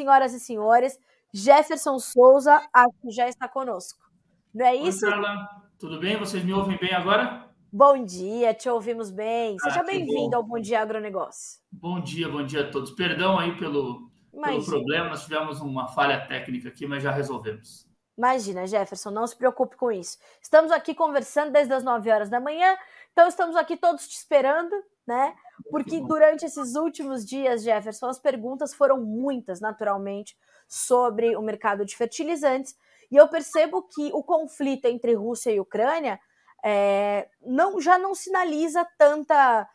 senhoras e senhores, Jefferson Souza aqui já está conosco. Não é isso? Oi, Carla. Tudo bem? Vocês me ouvem bem agora? Bom dia, te ouvimos bem. Seja ah, bem-vindo ao Bom Dia Agronegócio. Bom dia, bom dia a todos. Perdão aí pelo, pelo problema, nós tivemos uma falha técnica aqui, mas já resolvemos. Imagina, Jefferson, não se preocupe com isso. Estamos aqui conversando desde as 9 horas da manhã, então estamos aqui todos te esperando, né? Porque durante esses últimos dias, Jefferson, as perguntas foram muitas, naturalmente, sobre o mercado de fertilizantes. E eu percebo que o conflito entre Rússia e Ucrânia é, não, já não sinaliza tanta,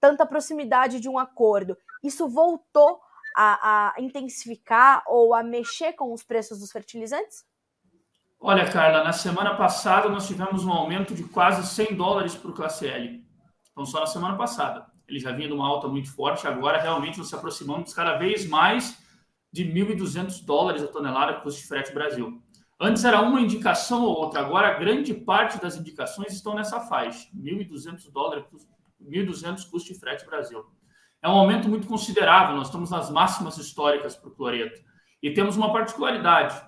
tanta proximidade de um acordo. Isso voltou a, a intensificar ou a mexer com os preços dos fertilizantes? Olha, Carla, na semana passada nós tivemos um aumento de quase 100 dólares para o classe L. Então, só na semana passada. Ele já vinha de uma alta muito forte, agora realmente nos aproximamos cada vez mais de 1.200 dólares a tonelada custo de frete Brasil. Antes era uma indicação ou outra, agora grande parte das indicações estão nessa faixa, 1.200 dólares, 1.200 custo de frete Brasil. É um aumento muito considerável, nós estamos nas máximas históricas para o cloreto. E temos uma particularidade,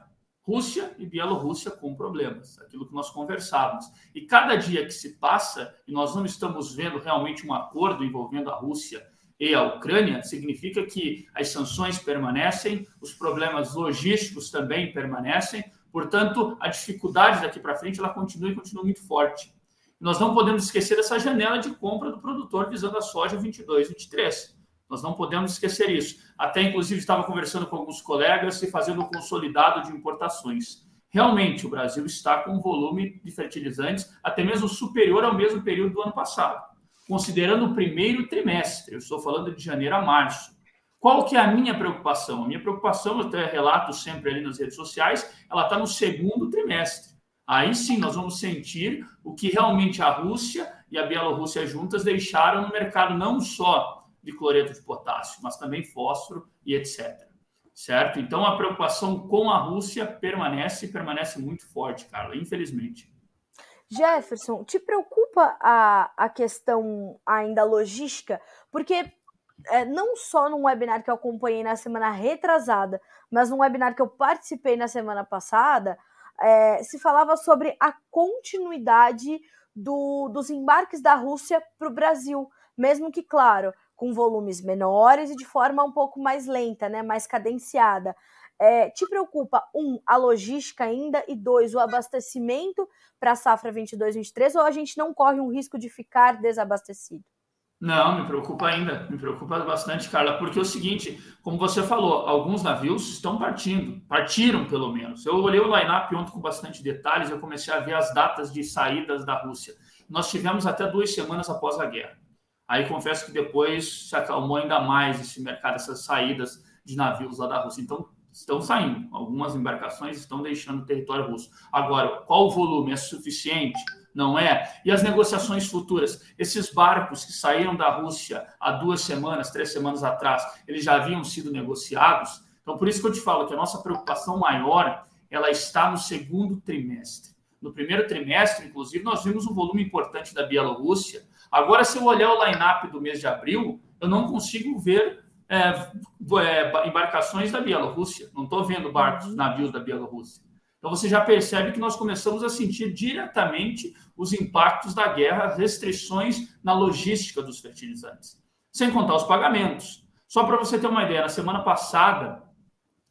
Rússia e Bielorrússia com problemas, aquilo que nós conversávamos. E cada dia que se passa, e nós não estamos vendo realmente um acordo envolvendo a Rússia e a Ucrânia, significa que as sanções permanecem, os problemas logísticos também permanecem, portanto, a dificuldade daqui para frente ela continua e continua muito forte. Nós não podemos esquecer essa janela de compra do produtor visando a soja 22, 23. Nós não podemos esquecer isso. Até, inclusive, estava conversando com alguns colegas e fazendo o consolidado de importações. Realmente, o Brasil está com um volume de fertilizantes até mesmo superior ao mesmo período do ano passado, considerando o primeiro trimestre. Eu estou falando de janeiro a março. Qual que é a minha preocupação? A minha preocupação, eu até relato sempre ali nas redes sociais, ela está no segundo trimestre. Aí sim nós vamos sentir o que realmente a Rússia e a Bielorrússia juntas deixaram no mercado, não só de cloreto de potássio, mas também fósforo e etc. Certo? Então a preocupação com a Rússia permanece e permanece muito forte, Carla, infelizmente. Jefferson, te preocupa a, a questão ainda logística? Porque é, não só num webinar que eu acompanhei na semana retrasada, mas num webinar que eu participei na semana passada, é, se falava sobre a continuidade do, dos embarques da Rússia para o Brasil. Mesmo que, claro, com volumes menores e de forma um pouco mais lenta, né, mais cadenciada. É, te preocupa, um, a logística ainda, e dois, o abastecimento para a safra 22-23, ou a gente não corre um risco de ficar desabastecido? Não, me preocupa ainda, me preocupa bastante, Carla, porque é o seguinte, como você falou, alguns navios estão partindo, partiram pelo menos. Eu olhei o line-up ontem com bastante detalhes, eu comecei a ver as datas de saídas da Rússia. Nós tivemos até duas semanas após a guerra. Aí confesso que depois se acalmou ainda mais esse mercado, essas saídas de navios lá da Rússia. Então, estão saindo. Algumas embarcações estão deixando o território russo. Agora, qual o volume? É suficiente? Não é? E as negociações futuras? Esses barcos que saíram da Rússia há duas semanas, três semanas atrás, eles já haviam sido negociados? Então, por isso que eu te falo que a nossa preocupação maior ela está no segundo trimestre. No primeiro trimestre, inclusive, nós vimos um volume importante da Bielorrússia, Agora, se eu olhar o line-up do mês de abril, eu não consigo ver é, é, embarcações da Bielorrússia. Não estou vendo barcos, uhum. navios da Bielorrússia. Então você já percebe que nós começamos a sentir diretamente os impactos da guerra, restrições na logística dos fertilizantes. Sem contar os pagamentos. Só para você ter uma ideia, na semana passada,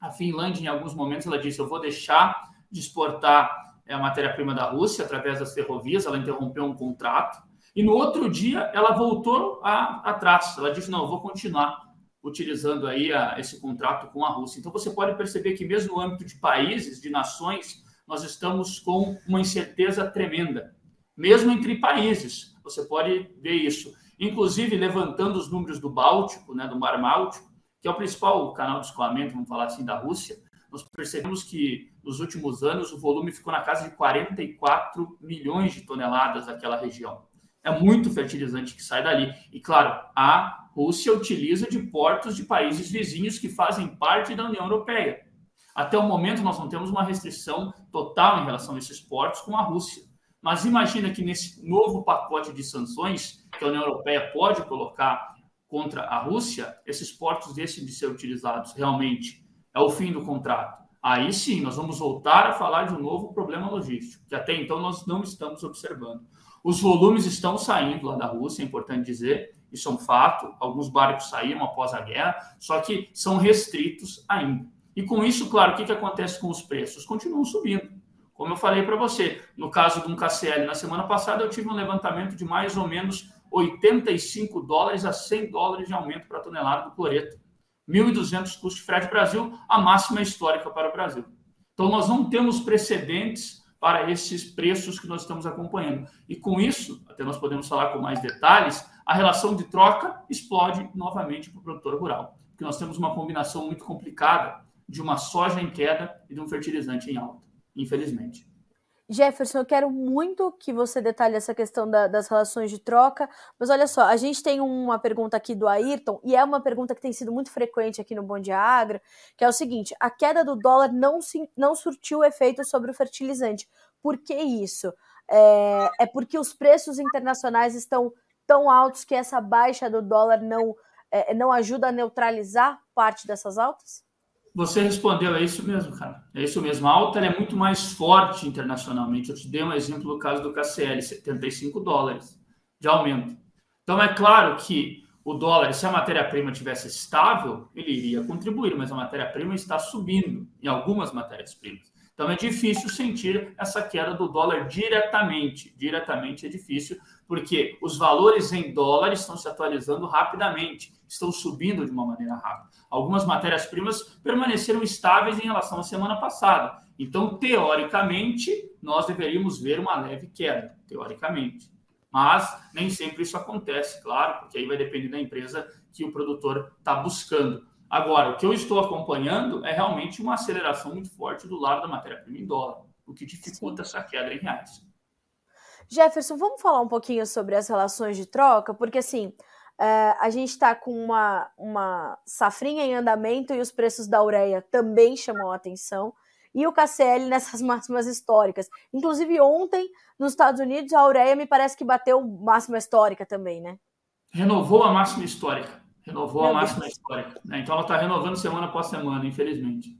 a Finlândia, em alguns momentos, ela disse: Eu vou deixar de exportar é, a matéria-prima da Rússia através das ferrovias, ela interrompeu um contrato. E no outro dia ela voltou atrás. Ela disse: não, vou continuar utilizando aí a, esse contrato com a Rússia. Então você pode perceber que mesmo no âmbito de países, de nações, nós estamos com uma incerteza tremenda. Mesmo entre países, você pode ver isso. Inclusive levantando os números do Báltico, né, do Mar Báltico, que é o principal canal de escoamento, vamos falar assim, da Rússia, nós percebemos que nos últimos anos o volume ficou na casa de 44 milhões de toneladas daquela região. É muito fertilizante que sai dali. E, claro, a Rússia utiliza de portos de países vizinhos que fazem parte da União Europeia. Até o momento, nós não temos uma restrição total em relação a esses portos com a Rússia. Mas imagina que nesse novo pacote de sanções que a União Europeia pode colocar contra a Rússia, esses portos deixem de ser utilizados realmente. é o fim do contrato. Aí sim, nós vamos voltar a falar de um novo problema logístico, que até então nós não estamos observando. Os volumes estão saindo lá da Rússia, é importante dizer, isso é um fato. Alguns barcos saíram após a guerra, só que são restritos ainda. E com isso, claro, o que, que acontece com os preços? Continuam subindo. Como eu falei para você, no caso de um KCL na semana passada, eu tive um levantamento de mais ou menos 85 dólares a 100 dólares de aumento para a tonelada do cloreto. 1.200 custo de frete Brasil, a máxima histórica para o Brasil. Então, nós não temos precedentes para esses preços que nós estamos acompanhando. E com isso, até nós podemos falar com mais detalhes, a relação de troca explode novamente para o produtor rural. Porque nós temos uma combinação muito complicada de uma soja em queda e de um fertilizante em alta, infelizmente. Jefferson, eu quero muito que você detalhe essa questão da, das relações de troca, mas olha só, a gente tem uma pergunta aqui do Ayrton, e é uma pergunta que tem sido muito frequente aqui no Bom Agro, que é o seguinte: a queda do dólar não, se, não surtiu efeito sobre o fertilizante. Por que isso? É, é porque os preços internacionais estão tão altos que essa baixa do dólar não, é, não ajuda a neutralizar parte dessas altas? Você respondeu, é isso mesmo, cara. É isso mesmo. A alta é muito mais forte internacionalmente. Eu te dei um exemplo do caso do KCL, 75 dólares de aumento. Então é claro que o dólar, se a matéria-prima tivesse estável, ele iria contribuir, mas a matéria-prima está subindo em algumas matérias-primas. Então é difícil sentir essa queda do dólar diretamente. Diretamente é difícil, porque os valores em dólares estão se atualizando rapidamente, estão subindo de uma maneira rápida. Algumas matérias-primas permaneceram estáveis em relação à semana passada. Então, teoricamente, nós deveríamos ver uma leve queda, teoricamente. Mas nem sempre isso acontece, claro, porque aí vai depender da empresa que o produtor está buscando. Agora, o que eu estou acompanhando é realmente uma aceleração muito forte do lado da matéria-prima em dólar, o que dificulta essa queda em reais. Jefferson, vamos falar um pouquinho sobre as relações de troca, porque assim, é, a gente está com uma, uma safrinha em andamento e os preços da ureia também chamam a atenção, e o KCL nessas máximas históricas. Inclusive, ontem, nos Estados Unidos, a ureia me parece que bateu máxima histórica também, né? Renovou a máxima histórica renovou Meu a máxima Deus. histórica. Né? Então ela está renovando semana após semana, infelizmente.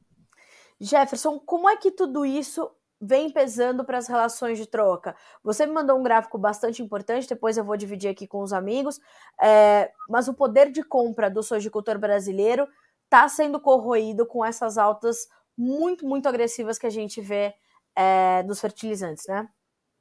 Jefferson, como é que tudo isso vem pesando para as relações de troca? Você me mandou um gráfico bastante importante, depois eu vou dividir aqui com os amigos, é, mas o poder de compra do sojicultor brasileiro está sendo corroído com essas altas muito, muito agressivas que a gente vê é, dos fertilizantes, né?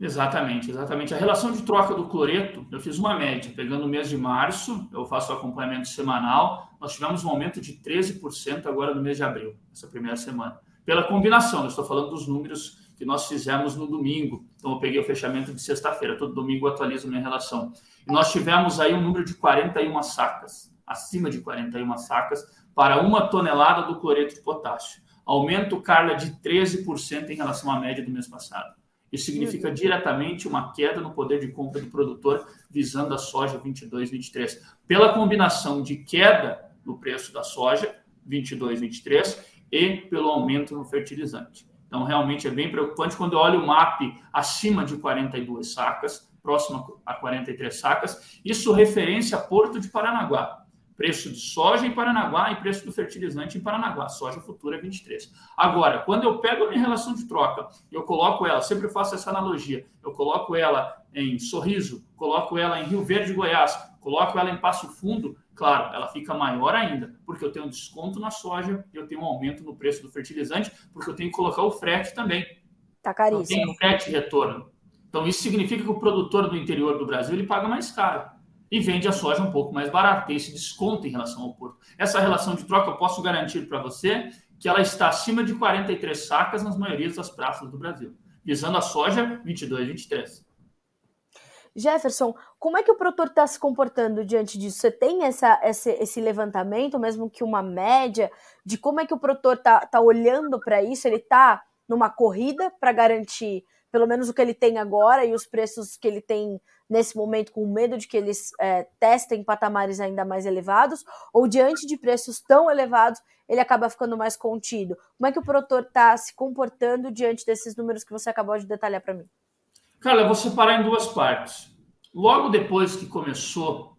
Exatamente, exatamente. A relação de troca do cloreto, eu fiz uma média, pegando o mês de março, eu faço o acompanhamento semanal, nós tivemos um aumento de 13% agora no mês de abril, essa primeira semana. Pela combinação, eu estou falando dos números que nós fizemos no domingo. Então, eu peguei o fechamento de sexta-feira, todo domingo eu atualizo minha relação. E nós tivemos aí um número de 41 sacas, acima de 41 sacas, para uma tonelada do cloreto de potássio. Aumento, Carla, de 13% em relação à média do mês passado. Isso significa diretamente uma queda no poder de compra do produtor visando a soja 22, 23. Pela combinação de queda no preço da soja 22, 23 e pelo aumento no fertilizante. Então, realmente é bem preocupante quando eu olho o MAP acima de 42 sacas, próximo a 43 sacas, isso referência a Porto de Paranaguá preço de soja em Paranaguá e preço do fertilizante em Paranaguá. Soja futura é 23. Agora, quando eu pego a minha relação de troca, eu coloco ela, sempre faço essa analogia, eu coloco ela em Sorriso, coloco ela em Rio Verde, Goiás, coloco ela em Passo Fundo, claro, ela fica maior ainda, porque eu tenho um desconto na soja e eu tenho um aumento no preço do fertilizante, porque eu tenho que colocar o frete também. Tá caríssimo. Eu tenho frete retorno. Então, isso significa que o produtor do interior do Brasil ele paga mais caro e vende a soja um pouco mais barata, tem esse desconto em relação ao porto. Essa relação de troca eu posso garantir para você que ela está acima de 43 sacas nas maiorias das praças do Brasil, visando a soja 22, 23. Jefferson, como é que o produtor está se comportando diante disso? Você tem essa, esse, esse, levantamento, mesmo que uma média, de como é que o produtor está tá olhando para isso? Ele está numa corrida para garantir pelo menos o que ele tem agora e os preços que ele tem nesse momento, com medo de que eles é, testem patamares ainda mais elevados, ou diante de preços tão elevados, ele acaba ficando mais contido? Como é que o produtor está se comportando diante desses números que você acabou de detalhar para mim? Cara, eu vou separar em duas partes. Logo depois que começou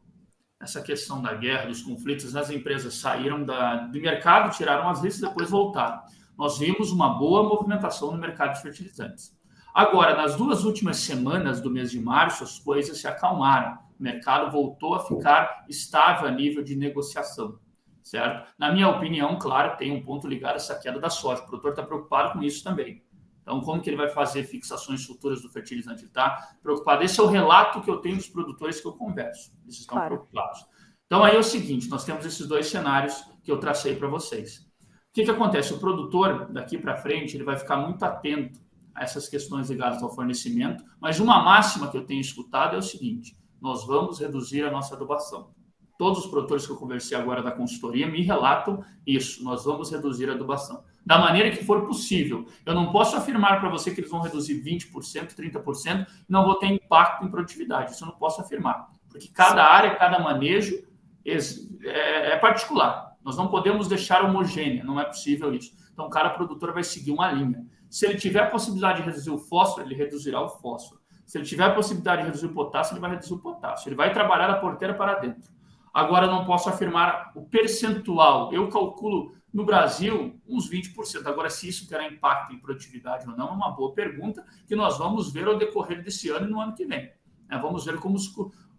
essa questão da guerra, dos conflitos, as empresas saíram da, do mercado, tiraram as listas depois voltaram. Nós vimos uma boa movimentação no mercado de fertilizantes. Agora, nas duas últimas semanas do mês de março, as coisas se acalmaram. O mercado voltou a ficar estável a nível de negociação, certo? Na minha opinião, claro, tem um ponto ligado a essa queda da soja. O produtor está preocupado com isso também. Então, como que ele vai fazer fixações futuras do fertilizante? Está preocupado. Esse é o relato que eu tenho dos produtores que eu converso. Eles estão claro. preocupados. Então, aí é o seguinte: nós temos esses dois cenários que eu tracei para vocês. O que, que acontece? O produtor, daqui para frente, ele vai ficar muito atento a essas questões ligadas ao fornecimento, mas uma máxima que eu tenho escutado é o seguinte: nós vamos reduzir a nossa adubação. Todos os produtores que eu conversei agora da consultoria me relatam isso: nós vamos reduzir a adubação da maneira que for possível. Eu não posso afirmar para você que eles vão reduzir 20%, 30% e não vou ter impacto em produtividade. Isso eu não posso afirmar, porque cada área, cada manejo é, é particular. Nós não podemos deixar homogênea, não é possível isso. Então, cada produtor vai seguir uma linha. Se ele tiver a possibilidade de reduzir o fósforo, ele reduzirá o fósforo. Se ele tiver a possibilidade de reduzir o potássio, ele vai reduzir o potássio. Ele vai trabalhar da porteira para dentro. Agora, não posso afirmar o percentual. Eu calculo no Brasil, uns 20%. Agora, se isso terá impacto em produtividade ou não, é uma boa pergunta que nós vamos ver ao decorrer desse ano e no ano que vem. É, vamos ver como,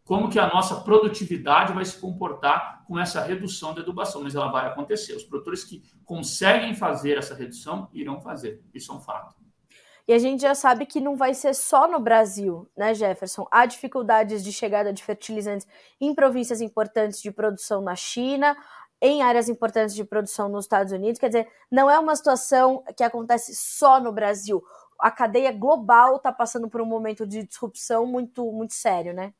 como que a nossa produtividade vai se comportar com essa redução da adubação, mas ela vai acontecer. Os produtores que conseguem fazer essa redução irão fazer. Isso é um fato. E a gente já sabe que não vai ser só no Brasil, né, Jefferson? Há dificuldades de chegada de fertilizantes em províncias importantes de produção na China, em áreas importantes de produção nos Estados Unidos. Quer dizer, não é uma situação que acontece só no Brasil. A cadeia global está passando por um momento de disrupção muito, muito sério, né?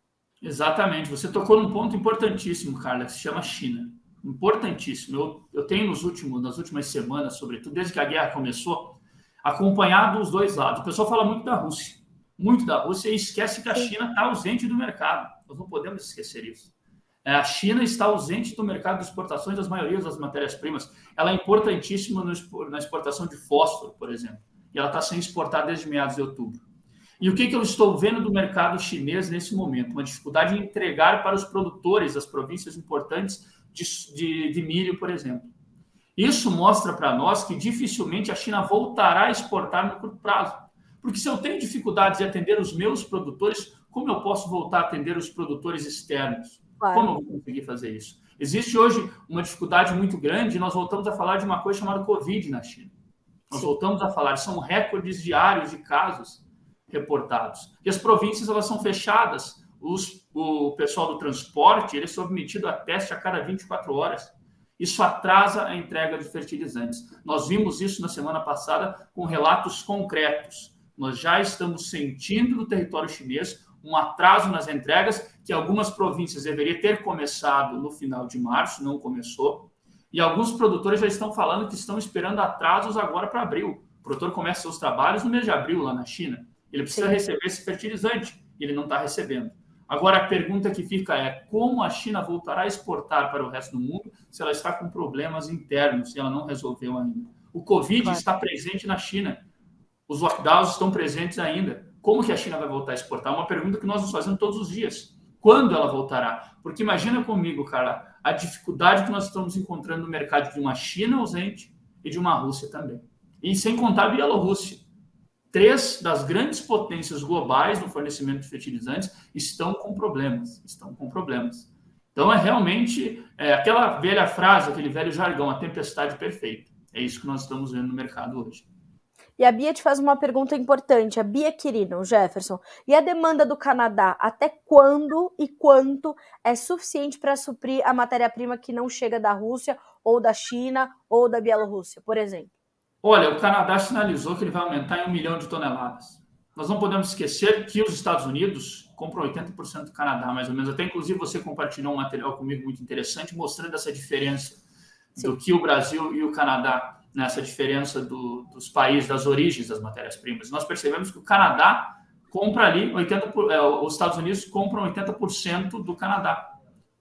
Exatamente. Você tocou num ponto importantíssimo, Carla, que se chama China. Importantíssimo. Eu, eu tenho nos últimos, nas últimas semanas, sobretudo desde que a guerra começou, acompanhado os dois lados. O pessoal fala muito da Rússia, muito da Rússia e esquece que a China está ausente do mercado. Nós não podemos esquecer isso. É, a China está ausente do mercado de exportações das maiorias das matérias-primas. Ela é importantíssima na exportação de fósforo, por exemplo, e ela está sem exportar desde meados de outubro. E o que, que eu estou vendo do mercado chinês nesse momento? Uma dificuldade em entregar para os produtores das províncias importantes de, de, de milho, por exemplo. Isso mostra para nós que dificilmente a China voltará a exportar no curto prazo. Porque se eu tenho dificuldades em atender os meus produtores, como eu posso voltar a atender os produtores externos? Claro. Como eu vou conseguir fazer isso? Existe hoje uma dificuldade muito grande, nós voltamos a falar de uma coisa chamada Covid na China. Nós Sim. voltamos a falar, são recordes diários de casos reportados. E as províncias elas são fechadas. Os, o pessoal do transporte ele é submetido a teste a cada 24 horas. Isso atrasa a entrega de fertilizantes. Nós vimos isso na semana passada com relatos concretos. Nós já estamos sentindo no território chinês um atraso nas entregas, que algumas províncias deveria ter começado no final de março, não começou. E alguns produtores já estão falando que estão esperando atrasos agora para abril. O produtor começa seus trabalhos no mês de abril lá na China. Ele precisa Sim. receber esse fertilizante ele não está recebendo. Agora, a pergunta que fica é como a China voltará a exportar para o resto do mundo se ela está com problemas internos, se ela não resolveu ainda. O Covid está presente na China. Os lockdowns estão presentes ainda. Como que a China vai voltar a exportar? É uma pergunta que nós nos fazemos todos os dias. Quando ela voltará? Porque imagina comigo, cara, a dificuldade que nós estamos encontrando no mercado de uma China ausente e de uma Rússia também. E sem contar a Bielorrússia. Três das grandes potências globais no fornecimento de fertilizantes estão com problemas. Estão com problemas. Então é realmente é, aquela velha frase, aquele velho jargão, a tempestade perfeita. É isso que nós estamos vendo no mercado hoje. E a Bia te faz uma pergunta importante, a Bia Quirino, Jefferson. E a demanda do Canadá, até quando e quanto é suficiente para suprir a matéria-prima que não chega da Rússia, ou da China, ou da Bielorrússia, por exemplo? Olha, o Canadá sinalizou que ele vai aumentar em um milhão de toneladas. Nós não podemos esquecer que os Estados Unidos compram 80% do Canadá, mais ou menos. Até, inclusive, você compartilhou um material comigo muito interessante, mostrando essa diferença Sim. do que o Brasil e o Canadá nessa diferença do, dos países, das origens das matérias-primas. Nós percebemos que o Canadá compra ali 80%, por, é, os Estados Unidos compram 80% do Canadá.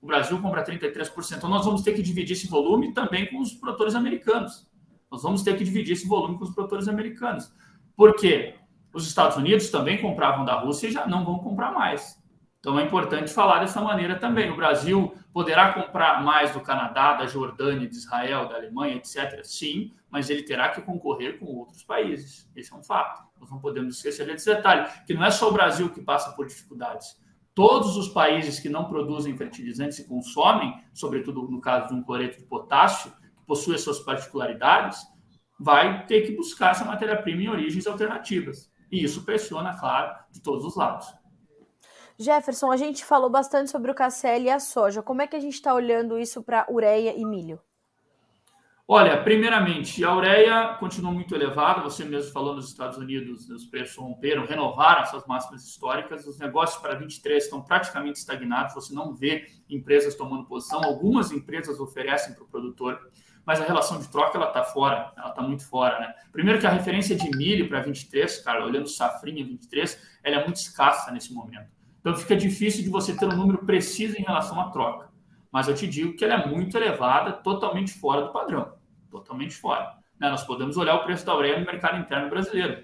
O Brasil compra 33%. Então, nós vamos ter que dividir esse volume também com os produtores americanos. Nós vamos ter que dividir esse volume com os produtores americanos. Por quê? Os Estados Unidos também compravam da Rússia e já não vão comprar mais. Então é importante falar dessa maneira também. O Brasil poderá comprar mais do Canadá, da Jordânia, de Israel, da Alemanha, etc. Sim, mas ele terá que concorrer com outros países. Esse é um fato. Nós não podemos esquecer desse detalhe, que não é só o Brasil que passa por dificuldades. Todos os países que não produzem fertilizantes e consomem, sobretudo no caso de um cloreto de potássio, possui as suas particularidades, vai ter que buscar essa matéria-prima em origens alternativas. E isso pressiona, claro, de todos os lados. Jefferson, a gente falou bastante sobre o KCL e a soja. Como é que a gente está olhando isso para ureia e milho? Olha, primeiramente, a ureia continua muito elevada. Você mesmo falou nos Estados Unidos, os preços romperam, renovaram suas máximas históricas. Os negócios para 23 estão praticamente estagnados. Você não vê empresas tomando posição. Algumas empresas oferecem para o produtor, mas a relação de troca ela está fora. Ela está muito fora, né? Primeiro que a referência de milho para 23, cara, olhando safrinha 23, ela é muito escassa nesse momento. Então fica difícil de você ter um número preciso em relação à troca. Mas eu te digo que ela é muito elevada, totalmente fora do padrão. Totalmente fora. Né? Nós podemos olhar o preço da ureia no mercado interno brasileiro.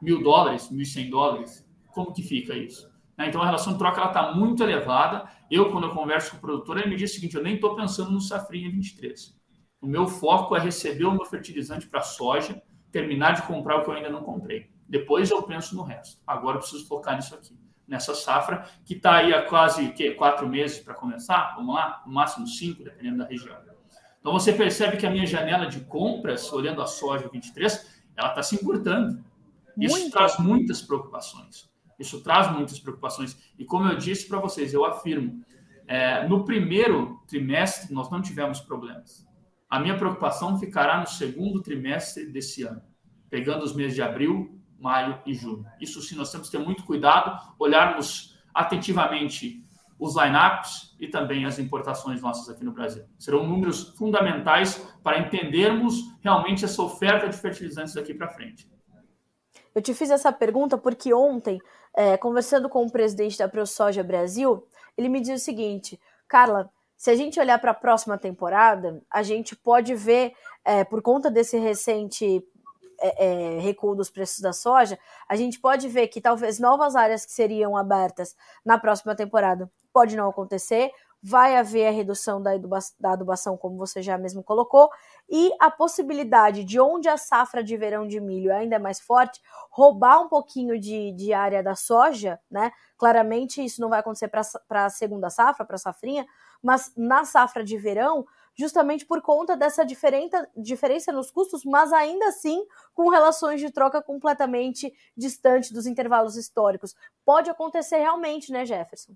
Mil dólares, mil e cem dólares. Como que fica isso? Né? Então a relação de troca está muito elevada. Eu, quando eu converso com o produtor, ele me diz o seguinte: eu nem estou pensando no Safrinha 23. O meu foco é receber o meu fertilizante para soja, terminar de comprar o que eu ainda não comprei. Depois eu penso no resto. Agora eu preciso focar nisso aqui nessa safra, que está aí há quase que, quatro meses para começar, vamos lá, no máximo cinco, dependendo da região. Então você percebe que a minha janela de compras, olhando a soja 23, ela está se encurtando. Isso Muito. traz muitas preocupações. Isso traz muitas preocupações. E como eu disse para vocês, eu afirmo, é, no primeiro trimestre nós não tivemos problemas. A minha preocupação ficará no segundo trimestre desse ano, pegando os meses de abril, maio e junho. Isso sim, nós temos que ter muito cuidado, olharmos atentivamente os lineups e também as importações nossas aqui no Brasil. Serão números fundamentais para entendermos realmente essa oferta de fertilizantes daqui para frente. Eu te fiz essa pergunta porque ontem, é, conversando com o presidente da ProSoja Brasil, ele me disse o seguinte: Carla, se a gente olhar para a próxima temporada, a gente pode ver, é, por conta desse recente é, é, recuo dos preços da soja, a gente pode ver que talvez novas áreas que seriam abertas na próxima temporada pode não acontecer, vai haver a redução da, da adubação, como você já mesmo colocou, e a possibilidade de onde a safra de verão de milho é ainda é mais forte, roubar um pouquinho de, de área da soja, né? Claramente isso não vai acontecer para a segunda safra, para a safrinha, mas na safra de verão, justamente por conta dessa diferença, nos custos, mas ainda assim com relações de troca completamente distantes dos intervalos históricos. Pode acontecer realmente, né, Jefferson?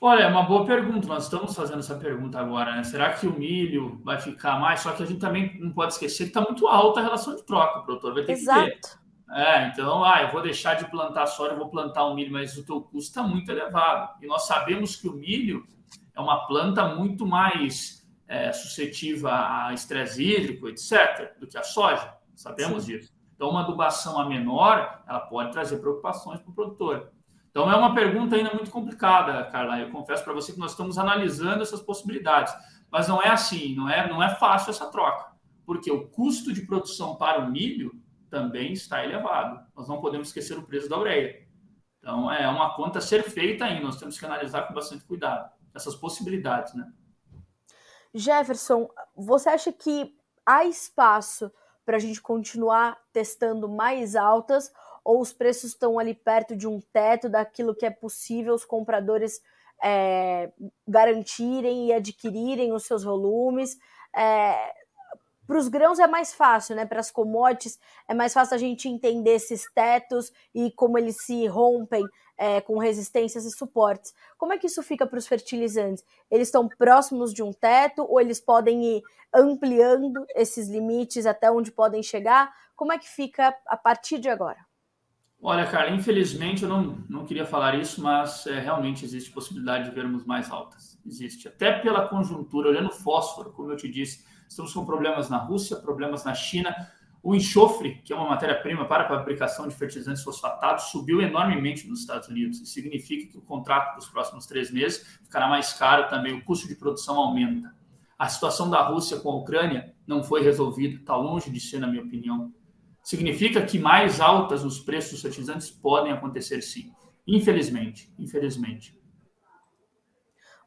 Olha, é uma boa pergunta. Nós estamos fazendo essa pergunta agora, né? Será que o milho vai ficar mais? Só que a gente também não pode esquecer que está muito alta a relação de troca. O produtor vai ter Exato. que ter. É, então, ah, eu vou deixar de plantar soja, eu vou plantar o milho, mas o teu custo está muito elevado. E nós sabemos que o milho é uma planta muito mais é, suscetível a estresse hídrico, etc., do que a soja. Sabemos Sim. disso. Então, uma adubação a menor, ela pode trazer preocupações para o produtor. Então, é uma pergunta ainda muito complicada, Carla. Eu confesso para você que nós estamos analisando essas possibilidades. Mas não é assim, não é, não é fácil essa troca. Porque o custo de produção para o milho também está elevado. Nós não podemos esquecer o preço da ureia. Então, é uma conta a ser feita ainda. Nós temos que analisar com bastante cuidado essas possibilidades, né? Jefferson, você acha que há espaço para a gente continuar testando mais altas ou os preços estão ali perto de um teto daquilo que é possível os compradores é, garantirem e adquirirem os seus volumes? É, para os grãos é mais fácil, né? Para as commodities é mais fácil a gente entender esses tetos e como eles se rompem é, com resistências e suportes. Como é que isso fica para os fertilizantes? Eles estão próximos de um teto ou eles podem ir ampliando esses limites até onde podem chegar? Como é que fica a partir de agora? Olha, cara, infelizmente eu não, não queria falar isso, mas é, realmente existe possibilidade de vermos mais altas. Existe. Até pela conjuntura, olhando fósforo, como eu te disse, estamos com problemas na Rússia, problemas na China. O enxofre, que é uma matéria-prima para a fabricação de fertilizantes fosfatados, subiu enormemente nos Estados Unidos. Isso significa que o contrato dos próximos três meses ficará mais caro também, o custo de produção aumenta. A situação da Rússia com a Ucrânia não foi resolvida, está longe de ser, na minha opinião. Significa que mais altas os preços dos fertilizantes podem acontecer sim. Infelizmente, infelizmente.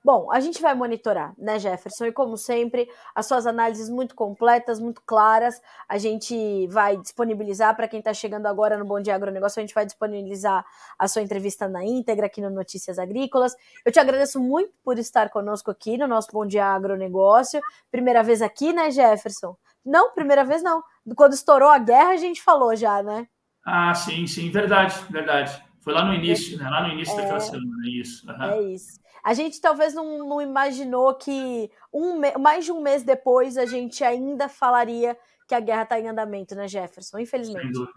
Bom, a gente vai monitorar, né, Jefferson? E como sempre, as suas análises muito completas, muito claras, a gente vai disponibilizar para quem está chegando agora no Bom Dia Agronegócio, a gente vai disponibilizar a sua entrevista na íntegra aqui no Notícias Agrícolas. Eu te agradeço muito por estar conosco aqui no nosso Bom Dia Agronegócio. Primeira vez aqui, né, Jefferson? Não, primeira vez não. Quando estourou a guerra, a gente falou já, né? Ah, sim, sim, verdade, verdade. Foi lá no início, né? Lá no início é, daquela semana, isso. Uhum. É isso. A gente talvez não, não imaginou que um, mais de um mês depois a gente ainda falaria que a guerra está em andamento, né, Jefferson? Infelizmente. Sem dúvida.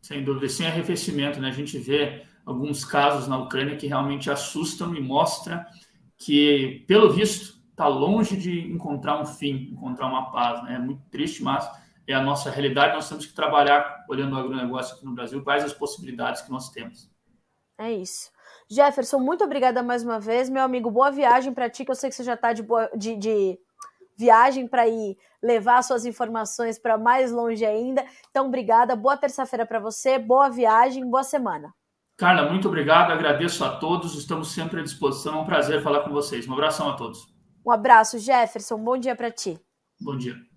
Sem dúvida. Sem arrefecimento, né? A gente vê alguns casos na Ucrânia que realmente assustam e mostram que, pelo visto, está longe de encontrar um fim, encontrar uma paz. Né? É muito triste, mas é a nossa realidade. Nós temos que trabalhar, olhando o agronegócio aqui no Brasil, quais as possibilidades que nós temos. É isso. Jefferson, muito obrigada mais uma vez. Meu amigo, boa viagem para ti, que eu sei que você já está de, boa, de, de viagem para ir levar suas informações para mais longe ainda. Então, obrigada. Boa terça-feira para você, boa viagem, boa semana. Carla, muito obrigado. Agradeço a todos. Estamos sempre à disposição. É um prazer falar com vocês. Um abração a todos. Um abraço, Jefferson. Bom dia para ti. Bom dia.